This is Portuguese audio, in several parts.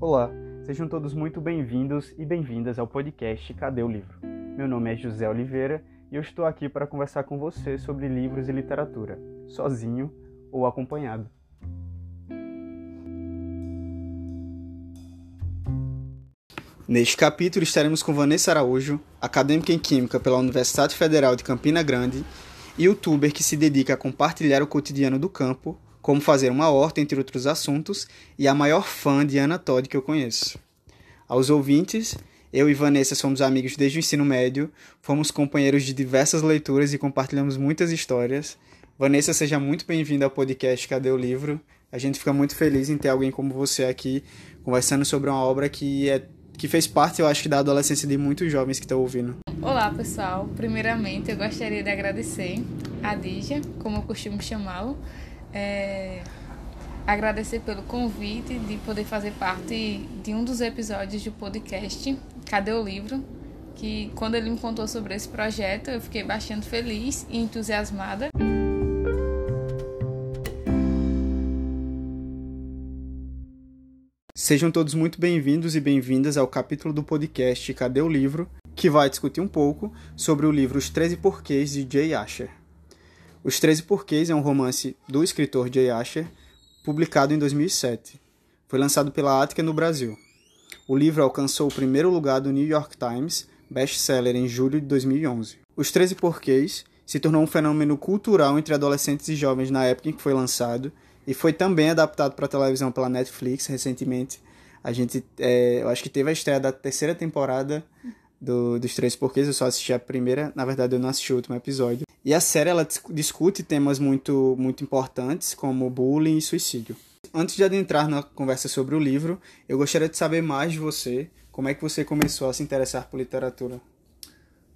Olá, sejam todos muito bem-vindos e bem-vindas ao podcast Cadê o Livro? Meu nome é José Oliveira e eu estou aqui para conversar com você sobre livros e literatura, sozinho ou acompanhado. Neste capítulo estaremos com Vanessa Araújo, acadêmica em Química pela Universidade Federal de Campina Grande, youtuber que se dedica a compartilhar o cotidiano do campo como fazer uma horta, entre outros assuntos, e a maior fã de Ana Todd que eu conheço. Aos ouvintes, eu e Vanessa somos amigos desde o ensino médio, fomos companheiros de diversas leituras e compartilhamos muitas histórias. Vanessa, seja muito bem-vinda ao podcast Cadê o Livro? A gente fica muito feliz em ter alguém como você aqui conversando sobre uma obra que é que fez parte, eu acho da adolescência de muitos jovens que estão ouvindo. Olá, pessoal. Primeiramente, eu gostaria de agradecer a Dígia, como eu costumo chamá-lo, é, agradecer pelo convite de poder fazer parte de um dos episódios do podcast Cadê o Livro? Que quando ele me contou sobre esse projeto, eu fiquei bastante feliz e entusiasmada. Sejam todos muito bem-vindos e bem-vindas ao capítulo do podcast Cadê o Livro? que vai discutir um pouco sobre o livro Os Treze Porquês de Jay Asher. Os Treze Porquês é um romance do escritor Jay Asher, publicado em 2007. Foi lançado pela Ática no Brasil. O livro alcançou o primeiro lugar do New York Times, best-seller em julho de 2011. Os Treze Porquês se tornou um fenômeno cultural entre adolescentes e jovens na época em que foi lançado e foi também adaptado para televisão pela Netflix recentemente. A gente, é, eu acho que teve a estreia da terceira temporada do, dos Três Porquês, eu só assisti a primeira, na verdade eu não assisti o último episódio. E a série ela discute temas muito, muito importantes, como bullying e suicídio. Antes de adentrar na conversa sobre o livro, eu gostaria de saber mais de você. Como é que você começou a se interessar por literatura?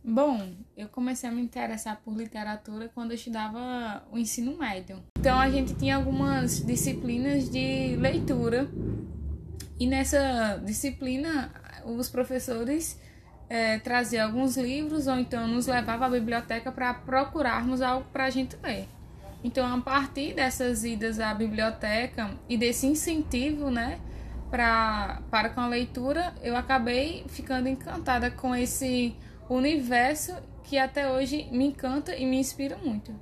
Bom, eu comecei a me interessar por literatura quando eu estudava o ensino médio. Então a gente tinha algumas disciplinas de leitura e nessa disciplina os professores é, trazia alguns livros ou então nos levava à biblioteca para procurarmos algo para a gente ler. Então, a partir dessas idas à biblioteca e desse incentivo, né, pra, para com a leitura, eu acabei ficando encantada com esse universo que até hoje me encanta e me inspira muito.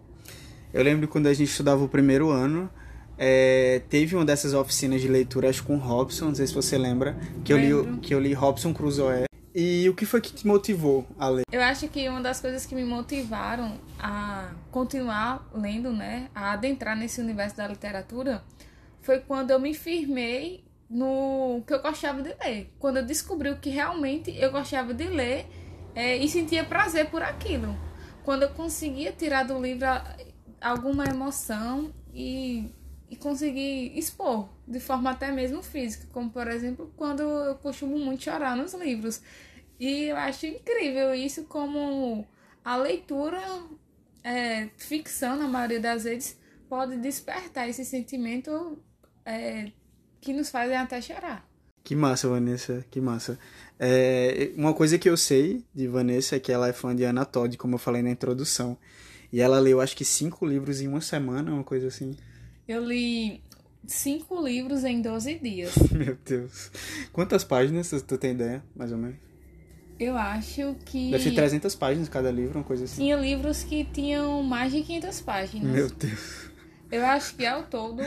Eu lembro quando a gente estudava o primeiro ano, é, teve uma dessas oficinas de leitura, acho com Robson, não sei se você lembra, que eu, li, que eu li Robson Crusoe. E o que foi que te motivou a ler? Eu acho que uma das coisas que me motivaram a continuar lendo, né, a adentrar nesse universo da literatura, foi quando eu me firmei no que eu gostava de ler. Quando eu descobri o que realmente eu gostava de ler é, e sentia prazer por aquilo. Quando eu conseguia tirar do livro alguma emoção e e conseguir expor de forma até mesmo física, como por exemplo quando eu costumo muito chorar nos livros. E eu acho incrível isso como a leitura, é, ficção na maioria das vezes, pode despertar esse sentimento é, que nos fazem até chorar. Que massa, Vanessa, que massa. É, uma coisa que eu sei de Vanessa é que ela é fã de Ana Todd, como eu falei na introdução. E ela leu acho que cinco livros em uma semana, uma coisa assim. Eu li cinco livros em 12 dias. Meu Deus. Quantas páginas tu tem ideia, mais ou menos? Eu acho que. Deve ser 300 páginas cada livro, uma coisa assim. Tinha livros que tinham mais de 500 páginas. Meu Deus. Eu acho que ao todo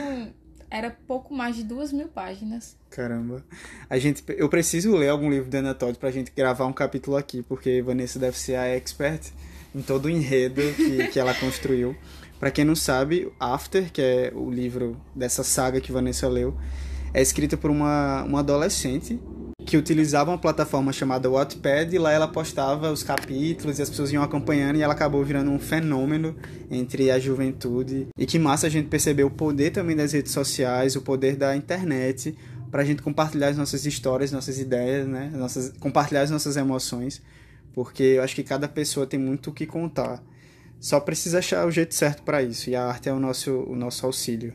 era pouco mais de duas mil páginas. Caramba. A gente, eu preciso ler algum livro da Ana Todd pra gente gravar um capítulo aqui, porque Vanessa deve ser a expert em todo o enredo que, que ela construiu. Para quem não sabe, After, que é o livro dessa saga que Vanessa leu, é escrita por uma, uma adolescente que utilizava uma plataforma chamada Wattpad e lá ela postava os capítulos e as pessoas iam acompanhando e ela acabou virando um fenômeno entre a juventude. E que massa a gente perceber o poder também das redes sociais, o poder da internet para a gente compartilhar as nossas histórias, nossas ideias, né? Nossas, compartilhar as nossas emoções, porque eu acho que cada pessoa tem muito o que contar. Só precisa achar o jeito certo para isso, e a arte é o nosso, o nosso auxílio.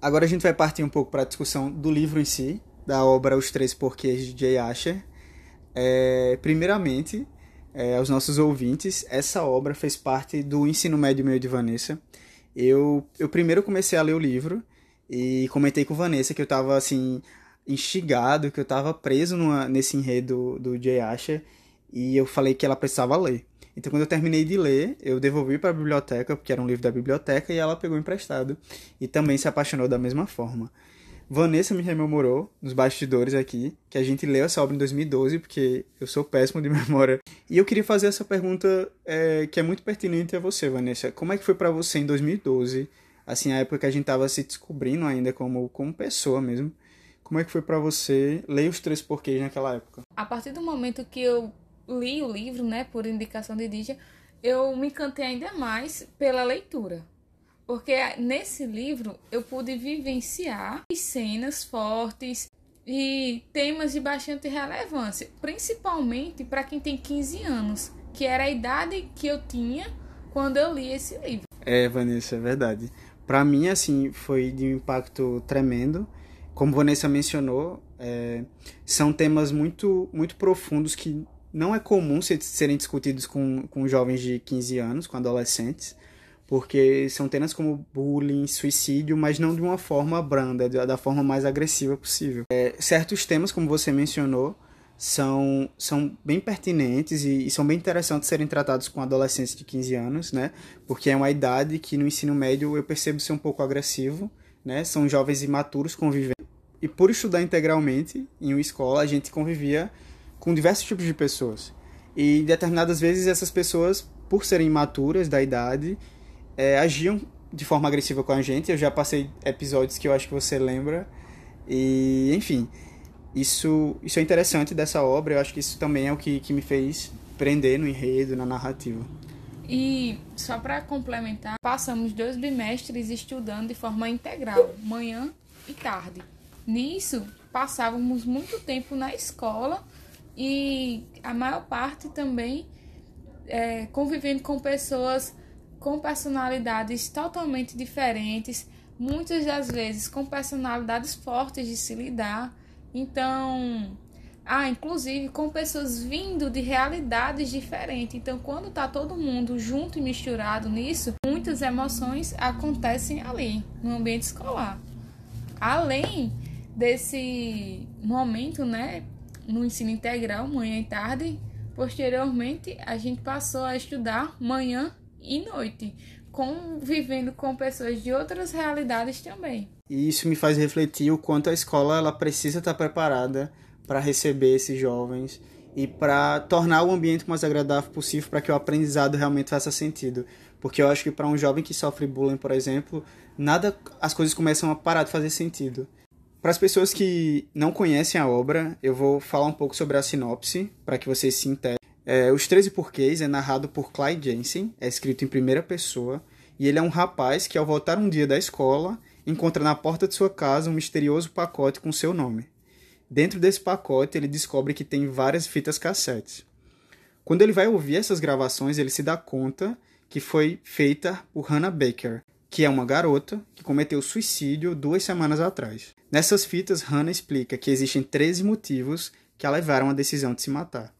Agora a gente vai partir um pouco para a discussão do livro em si, da obra Os Três Porquês de Jay Asher. É, primeiramente, é, aos nossos ouvintes, essa obra fez parte do ensino médio meu de Vanessa. Eu, eu primeiro comecei a ler o livro e comentei com Vanessa que eu tava assim instigado, que eu tava preso numa, nesse enredo do Jay Asher e eu falei que ela precisava ler. Então, quando eu terminei de ler, eu devolvi para a biblioteca, porque era um livro da biblioteca, e ela pegou emprestado. E também se apaixonou da mesma forma. Vanessa me rememorou, nos bastidores aqui, que a gente leu essa obra em 2012, porque eu sou péssimo de memória. E eu queria fazer essa pergunta é, que é muito pertinente a você, Vanessa. Como é que foi para você em 2012, assim, a época que a gente estava se descobrindo ainda como, como pessoa mesmo? Como é que foi para você ler os três porquês naquela época? A partir do momento que eu li o livro, né, por indicação de Dídia, eu me encantei ainda mais pela leitura. Porque nesse livro eu pude vivenciar cenas fortes e temas de bastante relevância, principalmente para quem tem 15 anos, que era a idade que eu tinha quando eu li esse livro. É, Vanessa, é verdade. Para mim, assim, foi de um impacto tremendo. Como Vanessa mencionou, é, são temas muito, muito profundos que não é comum serem discutidos com, com jovens de 15 anos, com adolescentes porque são temas como bullying, suicídio, mas não de uma forma branda, da forma mais agressiva possível. É, certos temas, como você mencionou, são, são bem pertinentes e, e, são bem interessantes serem tratados com adolescentes de 15 anos, né? Porque é uma idade que no ensino médio eu percebo ser um pouco agressivo, né? São jovens imaturos convivendo. E por estudar integralmente em uma escola, a gente convivia com diversos tipos de pessoas. E determinadas vezes essas pessoas, por serem imaturas da idade, é, agiam de forma agressiva com a gente. Eu já passei episódios que eu acho que você lembra. E, enfim, isso, isso é interessante dessa obra. Eu acho que isso também é o que, que me fez prender no enredo, na narrativa. E só para complementar, passamos dois bimestres estudando de forma integral, manhã e tarde. Nisso, passávamos muito tempo na escola e a maior parte também é, convivendo com pessoas com personalidades totalmente diferentes, muitas das vezes com personalidades fortes de se lidar. Então, ah, inclusive com pessoas vindo de realidades diferentes. Então, quando tá todo mundo junto e misturado nisso, muitas emoções acontecem ali, no ambiente escolar. Além desse momento, né, no ensino integral, manhã e tarde, posteriormente a gente passou a estudar manhã e noite, convivendo com pessoas de outras realidades também. E isso me faz refletir o quanto a escola ela precisa estar preparada para receber esses jovens e para tornar o ambiente mais agradável possível para que o aprendizado realmente faça sentido. Porque eu acho que para um jovem que sofre bullying, por exemplo, nada as coisas começam a parar de fazer sentido. Para as pessoas que não conhecem a obra, eu vou falar um pouco sobre a sinopse para que vocês se integrem. É, Os 13 Porquês é narrado por Clyde Jensen, é escrito em primeira pessoa, e ele é um rapaz que, ao voltar um dia da escola, encontra na porta de sua casa um misterioso pacote com seu nome. Dentro desse pacote, ele descobre que tem várias fitas cassetes. Quando ele vai ouvir essas gravações, ele se dá conta que foi feita por Hannah Baker, que é uma garota que cometeu suicídio duas semanas atrás. Nessas fitas, Hannah explica que existem 13 motivos que a levaram à decisão de se matar.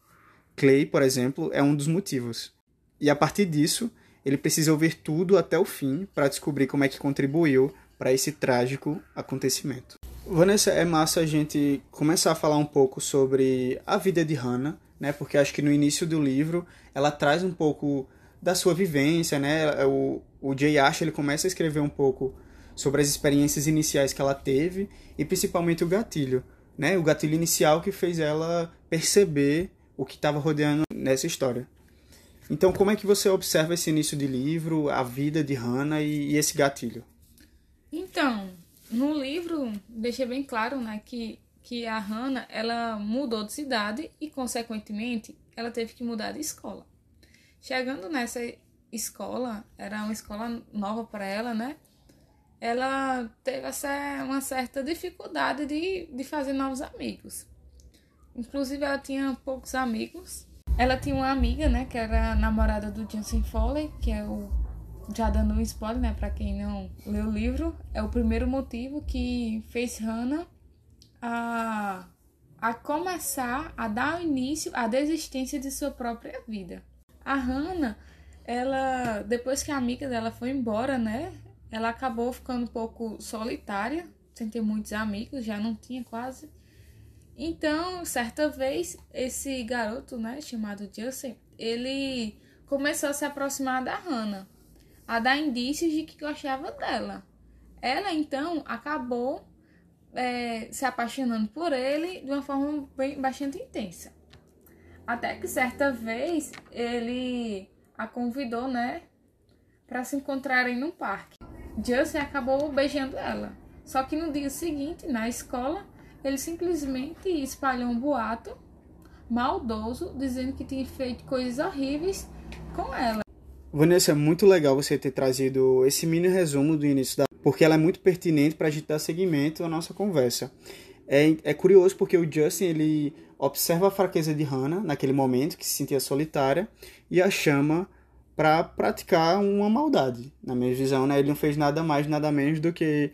Clay, por exemplo, é um dos motivos. E a partir disso, ele precisa ouvir tudo até o fim para descobrir como é que contribuiu para esse trágico acontecimento. Vanessa, é massa a gente começar a falar um pouco sobre a vida de Hannah, né? Porque acho que no início do livro ela traz um pouco da sua vivência, né? O, o Jay Ash ele começa a escrever um pouco sobre as experiências iniciais que ela teve e principalmente o gatilho, né? O gatilho inicial que fez ela perceber o que estava rodeando nessa história. Então, como é que você observa esse início de livro, a vida de Hannah e, e esse gatilho? Então, no livro deixa bem claro, né, que que a Hannah ela mudou de cidade e consequentemente ela teve que mudar de escola. Chegando nessa escola, era uma escola nova para ela, né? Ela teve essa, uma certa dificuldade de, de fazer novos amigos. Inclusive, ela tinha poucos amigos. Ela tinha uma amiga, né, que era namorada do Justin Foley, que é o. Já dando um spoiler, né, pra quem não leu o livro, é o primeiro motivo que fez Hannah a, a começar a dar início à desistência de sua própria vida. A Hannah, ela, depois que a amiga dela foi embora, né, ela acabou ficando um pouco solitária, sem ter muitos amigos, já não tinha quase. Então, certa vez, esse garoto, né, chamado Justin, ele começou a se aproximar da Hannah, a dar indícios de que gostava dela. Ela, então, acabou é, se apaixonando por ele de uma forma bem, bastante intensa. Até que certa vez ele a convidou, né, para se encontrarem no parque. Justin acabou beijando ela. Só que no dia seguinte, na escola, ele simplesmente espalhou um boato maldoso dizendo que tinha feito coisas horríveis com ela. Vanessa, é muito legal você ter trazido esse mini resumo do início da. porque ela é muito pertinente para a gente dar seguimento à nossa conversa. É, é curioso porque o Justin ele observa a fraqueza de Hannah naquele momento que se sentia solitária e a chama para praticar uma maldade. Na minha visão, né? Ele não fez nada mais, nada menos do que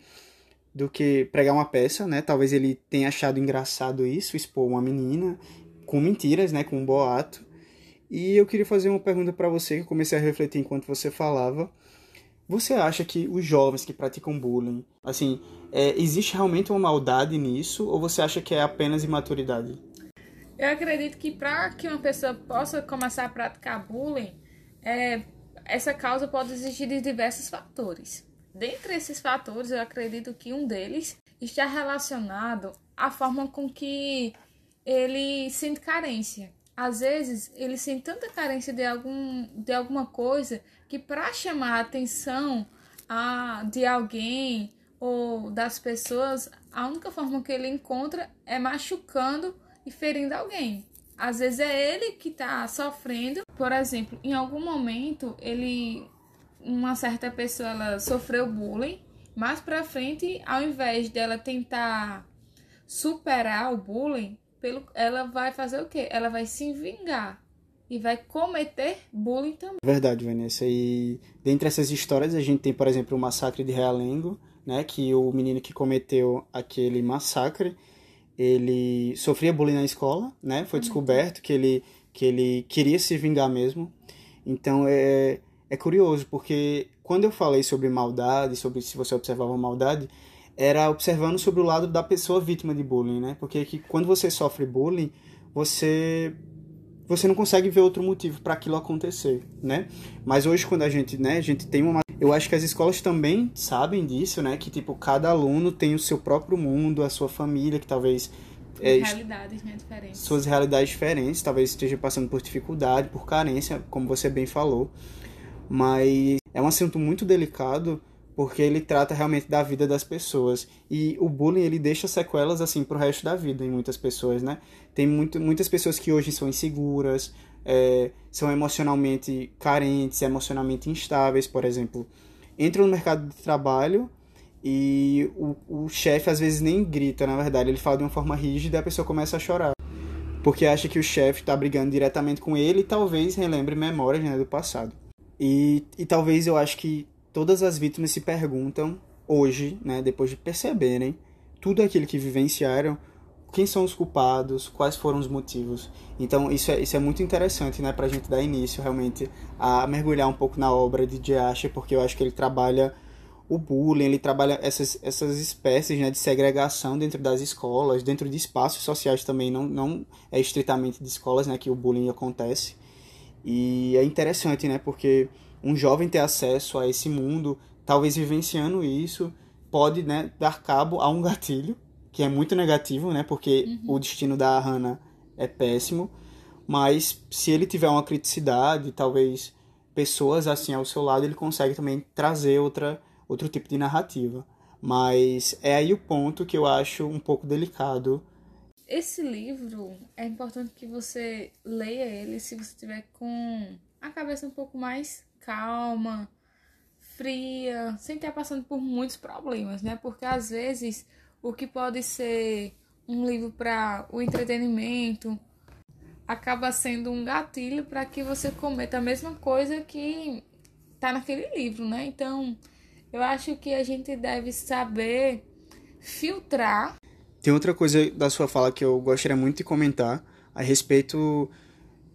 do que pregar uma peça, né? Talvez ele tenha achado engraçado isso, expor uma menina com mentiras, né? Com um boato. E eu queria fazer uma pergunta para você que eu comecei a refletir enquanto você falava. Você acha que os jovens que praticam bullying, assim, é, existe realmente uma maldade nisso ou você acha que é apenas imaturidade? Eu acredito que para que uma pessoa possa começar a praticar bullying, é, essa causa pode existir de diversos fatores. Dentre esses fatores, eu acredito que um deles está relacionado à forma com que ele sente carência. Às vezes, ele sente tanta carência de, algum, de alguma coisa que, para chamar a atenção a, de alguém ou das pessoas, a única forma que ele encontra é machucando e ferindo alguém. Às vezes é ele que está sofrendo. Por exemplo, em algum momento ele uma certa pessoa ela sofreu bullying, mais para frente, ao invés dela tentar superar o bullying, pelo, ela vai fazer o quê? Ela vai se vingar e vai cometer bullying também. Verdade, Vanessa. E dentre essas histórias a gente tem, por exemplo, o massacre de Realengo, né, que o menino que cometeu aquele massacre, ele sofria bullying na escola, né? Foi uhum. descoberto que ele que ele queria se vingar mesmo. Então é é curioso, porque quando eu falei sobre maldade, sobre se você observava maldade, era observando sobre o lado da pessoa vítima de bullying, né? Porque que quando você sofre bullying, você você não consegue ver outro motivo para aquilo acontecer, né? Mas hoje quando a gente, né, a gente tem uma eu acho que as escolas também sabem disso, né, que tipo cada aluno tem o seu próprio mundo, a sua família, que talvez é, realidades né, diferentes. Suas realidades diferentes, talvez esteja passando por dificuldade, por carência, como você bem falou mas é um assunto muito delicado porque ele trata realmente da vida das pessoas e o bullying ele deixa sequelas assim pro resto da vida em muitas pessoas, né? Tem muito, muitas pessoas que hoje são inseguras, é, são emocionalmente carentes, emocionalmente instáveis, por exemplo, entram no mercado de trabalho e o, o chefe às vezes nem grita, na verdade, ele fala de uma forma rígida e a pessoa começa a chorar. Porque acha que o chefe está brigando diretamente com ele e talvez relembre memórias né, do passado. E, e talvez eu acho que todas as vítimas se perguntam hoje, né, depois de perceberem tudo aquilo que vivenciaram, quem são os culpados, quais foram os motivos. Então isso é, isso é muito interessante, né, pra gente dar início realmente a mergulhar um pouco na obra de J. porque eu acho que ele trabalha o bullying, ele trabalha essas, essas espécies né, de segregação dentro das escolas, dentro de espaços sociais também, não, não é estritamente de escolas né, que o bullying acontece. E é interessante, né? Porque um jovem ter acesso a esse mundo, talvez vivenciando isso, pode né, dar cabo a um gatilho, que é muito negativo, né? Porque uhum. o destino da Hannah é péssimo. Mas se ele tiver uma criticidade, talvez pessoas assim ao seu lado, ele consegue também trazer outra, outro tipo de narrativa. Mas é aí o ponto que eu acho um pouco delicado esse livro é importante que você leia ele se você tiver com a cabeça um pouco mais calma, fria, sem estar passando por muitos problemas, né? Porque às vezes o que pode ser um livro para o entretenimento acaba sendo um gatilho para que você cometa a mesma coisa que tá naquele livro, né? Então, eu acho que a gente deve saber filtrar tem outra coisa da sua fala que eu gostaria muito de comentar a respeito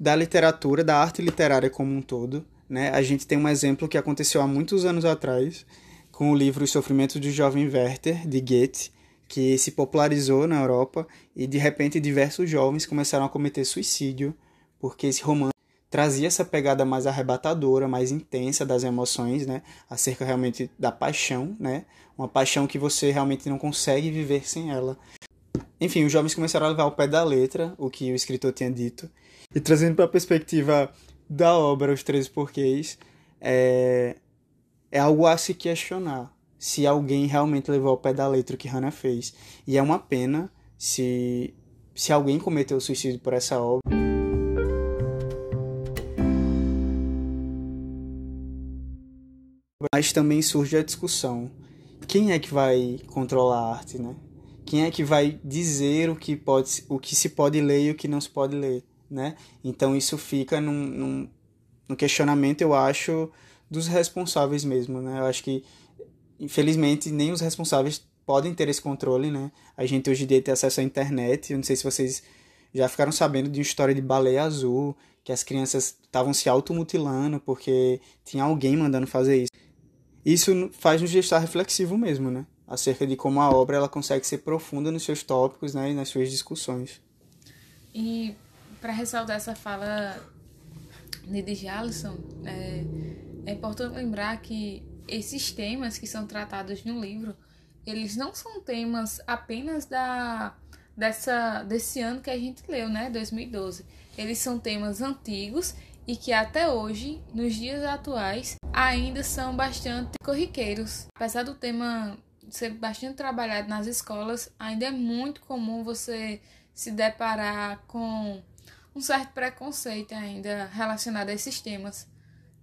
da literatura, da arte literária como um todo. Né? A gente tem um exemplo que aconteceu há muitos anos atrás, com o livro Os Sofrimentos do Jovem Werther, de Goethe, que se popularizou na Europa e de repente diversos jovens começaram a cometer suicídio porque esse romance trazia essa pegada mais arrebatadora, mais intensa das emoções, né, acerca realmente da paixão, né, uma paixão que você realmente não consegue viver sem ela. Enfim, os jovens começaram a levar ao pé da letra o que o escritor tinha dito e trazendo para a perspectiva da obra Os Três Porquês, é, é algo a se questionar se alguém realmente levou ao pé da letra o que Hannah fez. E é uma pena se, se alguém cometeu suicídio por essa obra. Mas também surge a discussão: quem é que vai controlar a arte, né? Quem é que vai dizer o que, pode, o que se pode ler e o que não se pode ler, né? Então isso fica num, num, num questionamento, eu acho, dos responsáveis mesmo, né? Eu acho que, infelizmente, nem os responsáveis podem ter esse controle, né? A gente hoje em dia tem acesso à internet, eu não sei se vocês já ficaram sabendo de uma história de baleia azul, que as crianças estavam se automutilando porque tinha alguém mandando fazer isso. Isso faz nos estar reflexivo mesmo, né? Acerca de como a obra ela consegue ser profunda nos seus tópicos, né, e nas suas discussões. E para ressaltar essa fala de Jalisson, é, é importante lembrar que esses temas que são tratados no livro, eles não são temas apenas da dessa desse ano que a gente leu, né, 2012. Eles são temas antigos e que até hoje, nos dias atuais, ainda são bastante corriqueiros. Apesar do tema ser bastante trabalhado nas escolas, ainda é muito comum você se deparar com um certo preconceito ainda relacionado a esses temas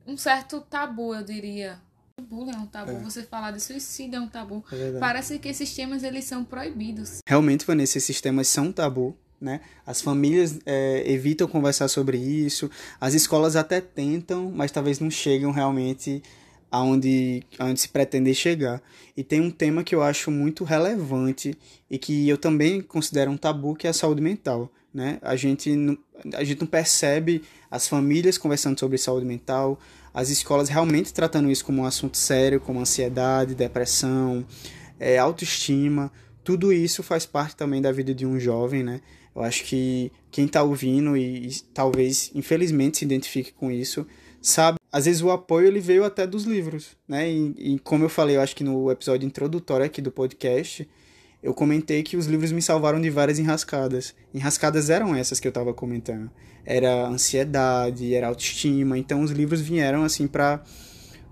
um certo tabu, eu diria. O bullying é um tabu, é. você falar de suicídio é um tabu. É Parece que esses temas eles são proibidos. Realmente, Vanessa, esses temas são tabu. Né? As famílias é, evitam conversar sobre isso, as escolas até tentam, mas talvez não chegam realmente aonde, aonde se pretende chegar. E tem um tema que eu acho muito relevante e que eu também considero um tabu, que é a saúde mental. Né? A, gente não, a gente não percebe as famílias conversando sobre saúde mental, as escolas realmente tratando isso como um assunto sério, como ansiedade, depressão, é, autoestima. Tudo isso faz parte também da vida de um jovem, né? Eu acho que quem está ouvindo e, e, talvez, infelizmente, se identifique com isso, sabe? Às vezes o apoio ele veio até dos livros, né? E, e como eu falei, eu acho que no episódio introdutório aqui do podcast, eu comentei que os livros me salvaram de várias enrascadas. Enrascadas eram essas que eu estava comentando. Era ansiedade, era autoestima. Então os livros vieram assim para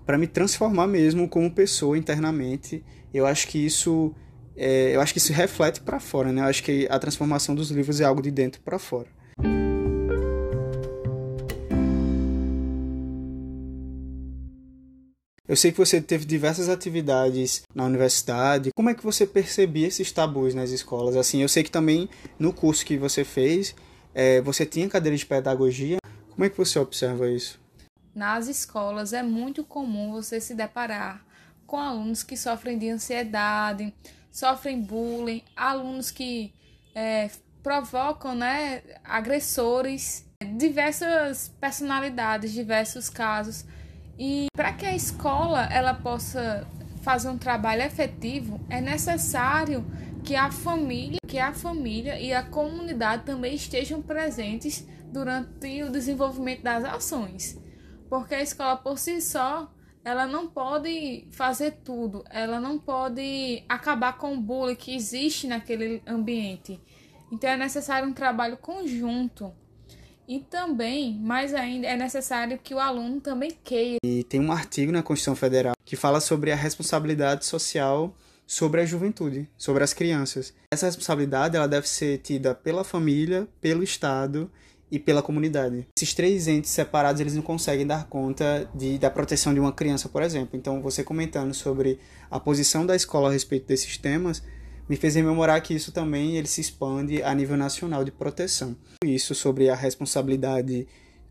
para me transformar mesmo como pessoa internamente. Eu acho que isso é, eu acho que isso reflete para fora, né? Eu acho que a transformação dos livros é algo de dentro para fora. Eu sei que você teve diversas atividades na universidade. Como é que você percebia esses tabus nas escolas? Assim, eu sei que também no curso que você fez, é, você tinha cadeira de pedagogia. Como é que você observa isso? Nas escolas é muito comum você se deparar com alunos que sofrem de ansiedade, sofrem bullying, alunos que é, provocam né, agressores, diversas personalidades, diversos casos. E para que a escola ela possa fazer um trabalho efetivo, é necessário que a família, que a família e a comunidade também estejam presentes durante o desenvolvimento das ações. Porque a escola por si só, ela não pode fazer tudo, ela não pode acabar com o bullying que existe naquele ambiente. Então é necessário um trabalho conjunto e também, mais ainda, é necessário que o aluno também queira. E tem um artigo na Constituição Federal que fala sobre a responsabilidade social sobre a juventude, sobre as crianças. Essa responsabilidade ela deve ser tida pela família, pelo Estado e pela comunidade. Esses três entes separados eles não conseguem dar conta de, da proteção de uma criança, por exemplo. Então, você comentando sobre a posição da escola a respeito desses temas, me fez rememorar que isso também ele se expande a nível nacional de proteção. Isso sobre a responsabilidade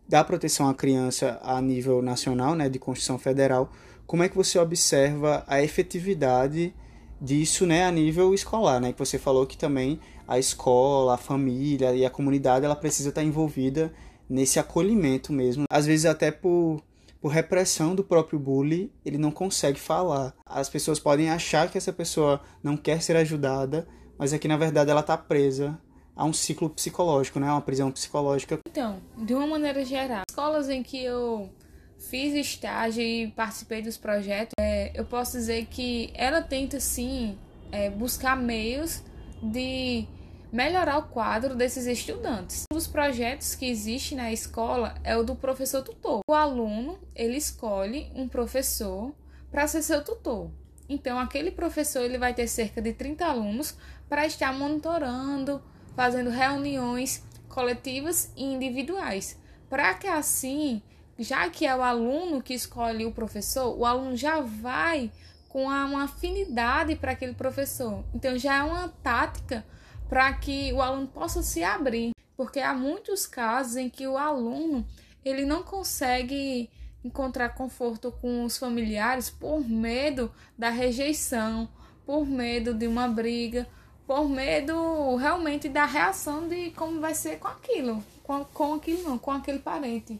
da proteção à criança a nível nacional, né, de Constituição Federal, como é que você observa a efetividade disso, né, a nível escolar, né, que você falou que também a escola, a família e a comunidade ela precisa estar envolvida nesse acolhimento mesmo, às vezes até por por repressão do próprio bully, ele não consegue falar. As pessoas podem achar que essa pessoa não quer ser ajudada, mas é que na verdade ela está presa a um ciclo psicológico, né? Uma prisão psicológica. Então, de uma maneira geral, escolas em que eu fiz estágio e participei dos projetos, é, eu posso dizer que ela tenta sim é, buscar meios de melhorar o quadro desses estudantes. Um dos projetos que existe na escola é o do professor tutor. O aluno, ele escolhe um professor para ser seu tutor. Então, aquele professor ele vai ter cerca de 30 alunos para estar monitorando, fazendo reuniões coletivas e individuais, para que assim, já que é o aluno que escolhe o professor, o aluno já vai com uma afinidade para aquele professor. Então já é uma tática para que o aluno possa se abrir, porque há muitos casos em que o aluno ele não consegue encontrar conforto com os familiares por medo da rejeição, por medo de uma briga, por medo realmente da reação de como vai ser com aquilo, com, com aquilo não, com aquele parente.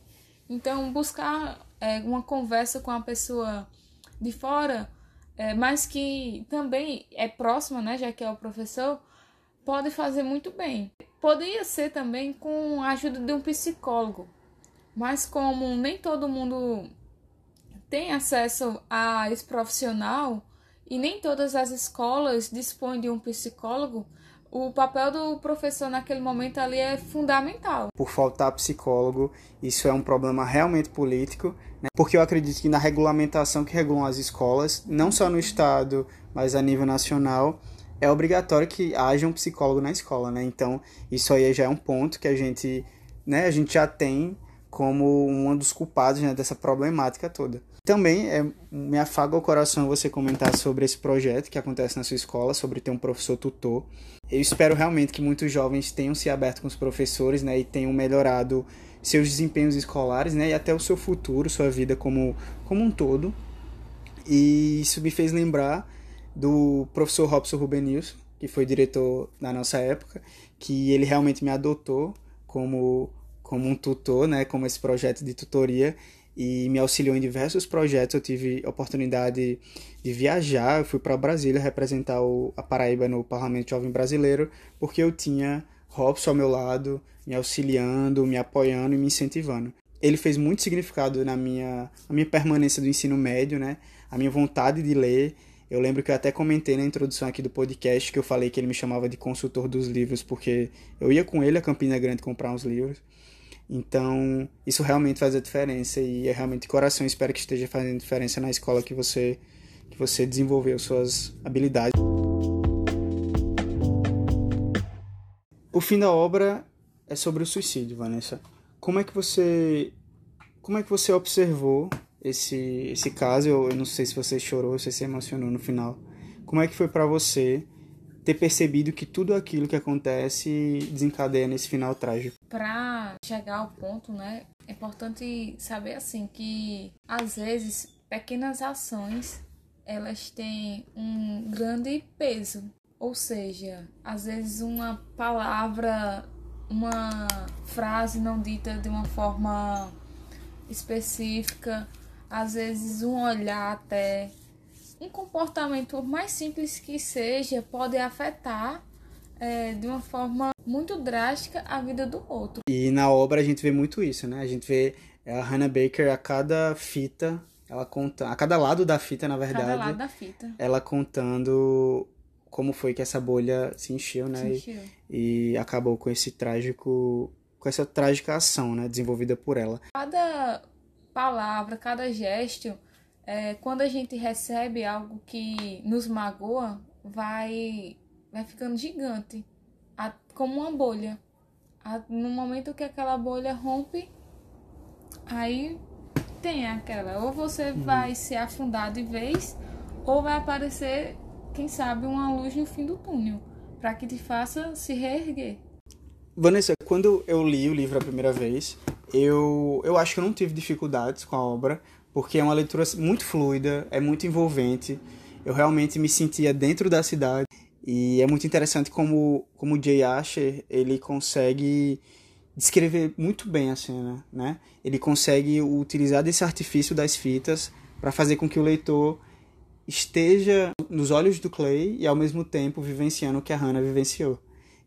Então, buscar é, uma conversa com a pessoa de fora, é, mas que também é próxima, né, já que é o professor, pode fazer muito bem. Poderia ser também com a ajuda de um psicólogo, mas como nem todo mundo tem acesso a esse profissional e nem todas as escolas dispõem de um psicólogo, o papel do professor naquele momento ali é fundamental. Por faltar psicólogo, isso é um problema realmente político, né? porque eu acredito que na regulamentação que regulam as escolas, não só no estado, mas a nível nacional, é obrigatório que haja um psicólogo na escola, né? Então, isso aí já é um ponto que a gente, né, a gente já tem como um dos culpados né, dessa problemática toda. Também é, me afaga o coração você comentar sobre esse projeto que acontece na sua escola, sobre ter um professor tutor. Eu espero realmente que muitos jovens tenham se aberto com os professores né, e tenham melhorado seus desempenhos escolares né, e até o seu futuro, sua vida como, como um todo. E isso me fez lembrar do professor Robson Rubenilson, que foi diretor na nossa época, que ele realmente me adotou como, como um tutor, né, como esse projeto de tutoria, e me auxiliou em diversos projetos. Eu tive oportunidade de viajar, eu fui para Brasília representar o, a Paraíba no Parlamento Jovem Brasileiro, porque eu tinha Robson ao meu lado, me auxiliando, me apoiando e me incentivando. Ele fez muito significado na minha, na minha permanência do ensino médio, né? A minha vontade de ler eu lembro que eu até comentei na introdução aqui do podcast que eu falei que ele me chamava de consultor dos livros, porque eu ia com ele a Campina Grande comprar uns livros. Então, isso realmente faz a diferença e é realmente de coração espero que esteja fazendo diferença na escola que você que você desenvolveu suas habilidades. O fim da obra é sobre o suicídio, Vanessa. Como é que você como é que você observou esse, esse caso. Eu, eu não sei se você chorou, se você se emocionou no final. Como é que foi para você ter percebido que tudo aquilo que acontece desencadeia nesse final trágico? Para chegar ao ponto, né, é importante saber assim que às vezes pequenas ações elas têm um grande peso. Ou seja, às vezes uma palavra, uma frase não dita de uma forma específica às vezes um olhar até um comportamento mais simples que seja pode afetar é, de uma forma muito drástica a vida do outro. E na obra a gente vê muito isso, né? A gente vê a Hannah Baker a cada fita, ela conta, a cada lado da fita, na verdade. Cada lado da fita. Ela contando como foi que essa bolha se encheu, né? Se encheu. E, e acabou com esse trágico, com essa trágica ação, né? Desenvolvida por ela. Cada palavra, cada gesto, é, quando a gente recebe algo que nos magoa, vai, vai ficando gigante, a, como uma bolha. A, no momento que aquela bolha rompe, aí tem aquela, ou você uhum. vai se afundar de vez, ou vai aparecer, quem sabe, uma luz no fim do túnel, para que te faça se reerguer. Vanessa, quando eu li o livro a primeira vez, eu, eu acho que eu não tive dificuldades com a obra, porque é uma leitura muito fluida, é muito envolvente. Eu realmente me sentia dentro da cidade e é muito interessante como como Jay Asher ele consegue descrever muito bem a cena, né? Ele consegue utilizar desse artifício das fitas para fazer com que o leitor esteja nos olhos do Clay e ao mesmo tempo vivenciando o que a Hannah vivenciou.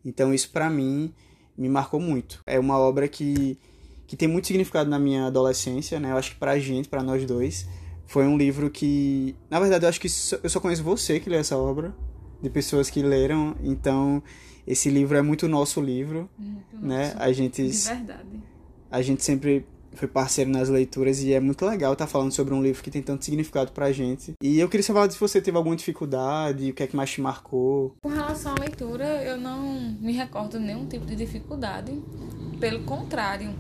Então isso para mim me marcou muito. É uma obra que que tem muito significado na minha adolescência, né? Eu acho que pra gente, para nós dois, foi um livro que, na verdade, eu acho que eu só conheço você que lê essa obra, de pessoas que leram, então esse livro é muito nosso livro, muito né? Nosso. A gente de verdade. A gente sempre foi parceiro nas leituras e é muito legal estar tá falando sobre um livro que tem tanto significado pra gente. E eu queria saber se você teve alguma dificuldade, o que é que mais te marcou. Com relação à leitura, eu não me recordo nenhum tipo de dificuldade. Pelo contrário,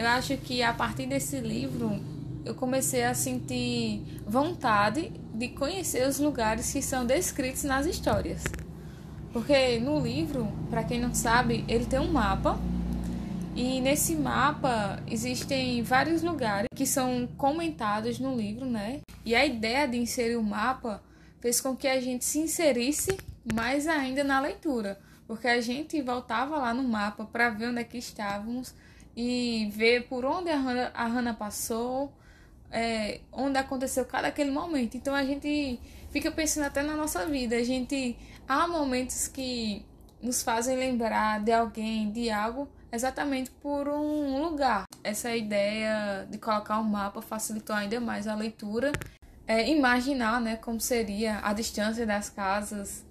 eu acho que a partir desse livro eu comecei a sentir vontade de conhecer os lugares que são descritos nas histórias. Porque no livro, para quem não sabe, ele tem um mapa e nesse mapa existem vários lugares que são comentados no livro, né? E a ideia de inserir o mapa fez com que a gente se inserisse mais ainda na leitura, porque a gente voltava lá no mapa para ver onde é que estávamos e ver por onde a Hannah, a Hannah passou, é, onde aconteceu cada aquele momento. Então a gente fica pensando até na nossa vida. A gente há momentos que nos fazem lembrar de alguém, de algo, exatamente por um lugar. Essa ideia de colocar um mapa facilitou ainda mais a leitura. É, imaginar né, como seria a distância das casas.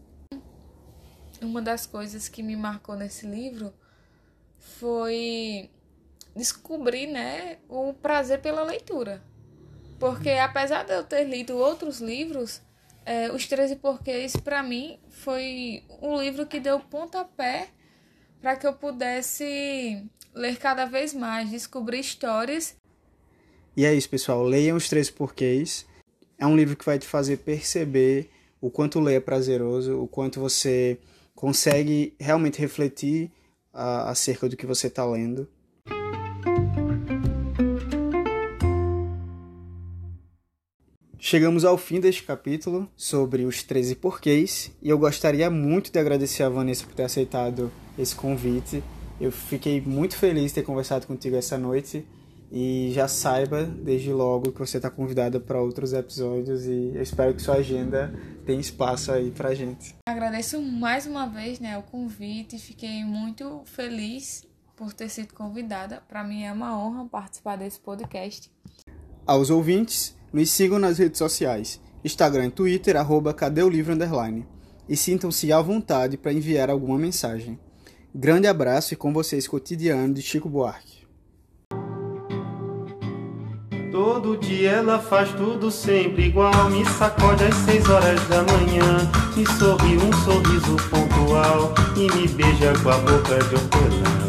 Uma das coisas que me marcou nesse livro foi descobrir né, o prazer pela leitura. Porque apesar de eu ter lido outros livros, é, Os Treze Porquês, para mim, foi um livro que deu pontapé para que eu pudesse ler cada vez mais, descobrir histórias. E é isso, pessoal. Leiam Os Treze Porquês. É um livro que vai te fazer perceber o quanto ler é prazeroso, o quanto você consegue realmente refletir uh, acerca do que você está lendo. Chegamos ao fim deste capítulo sobre os 13 porquês e eu gostaria muito de agradecer a Vanessa por ter aceitado esse convite. Eu fiquei muito feliz de ter conversado contigo essa noite e já saiba desde logo que você está convidada para outros episódios e eu espero que sua agenda tenha espaço aí para gente. Agradeço mais uma vez né, o convite, fiquei muito feliz por ter sido convidada. Para mim é uma honra participar desse podcast. Aos ouvintes, nos sigam nas redes sociais, Instagram e Twitter, arroba Cadê o Livro Underline, e sintam-se à vontade para enviar alguma mensagem. Grande abraço e com vocês cotidiano de Chico Buarque. Todo dia ela faz tudo sempre igual Me sacode às seis horas da manhã Me sorri um sorriso pontual E me beija com a boca de hortelã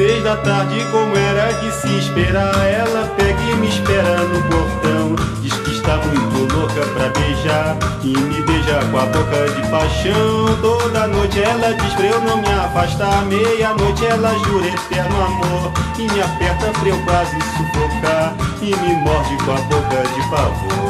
seis da tarde, como era de se esperar, ela pega e me espera no portão. Diz que está muito louca pra beijar e me beija com a boca de paixão. Toda noite ela diz pra eu não me afastar. Meia-noite ela jura eterno amor e me aperta pra eu quase sufocar e me morde com a boca de pavor.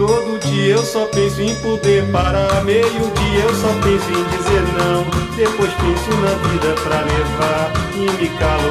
Todo dia eu só penso em poder parar. Meio dia eu só penso em dizer não. Depois penso na vida pra levar. E me calo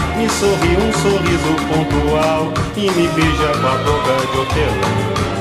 Me sorri um sorriso pontual E me beija com a boca de hortelã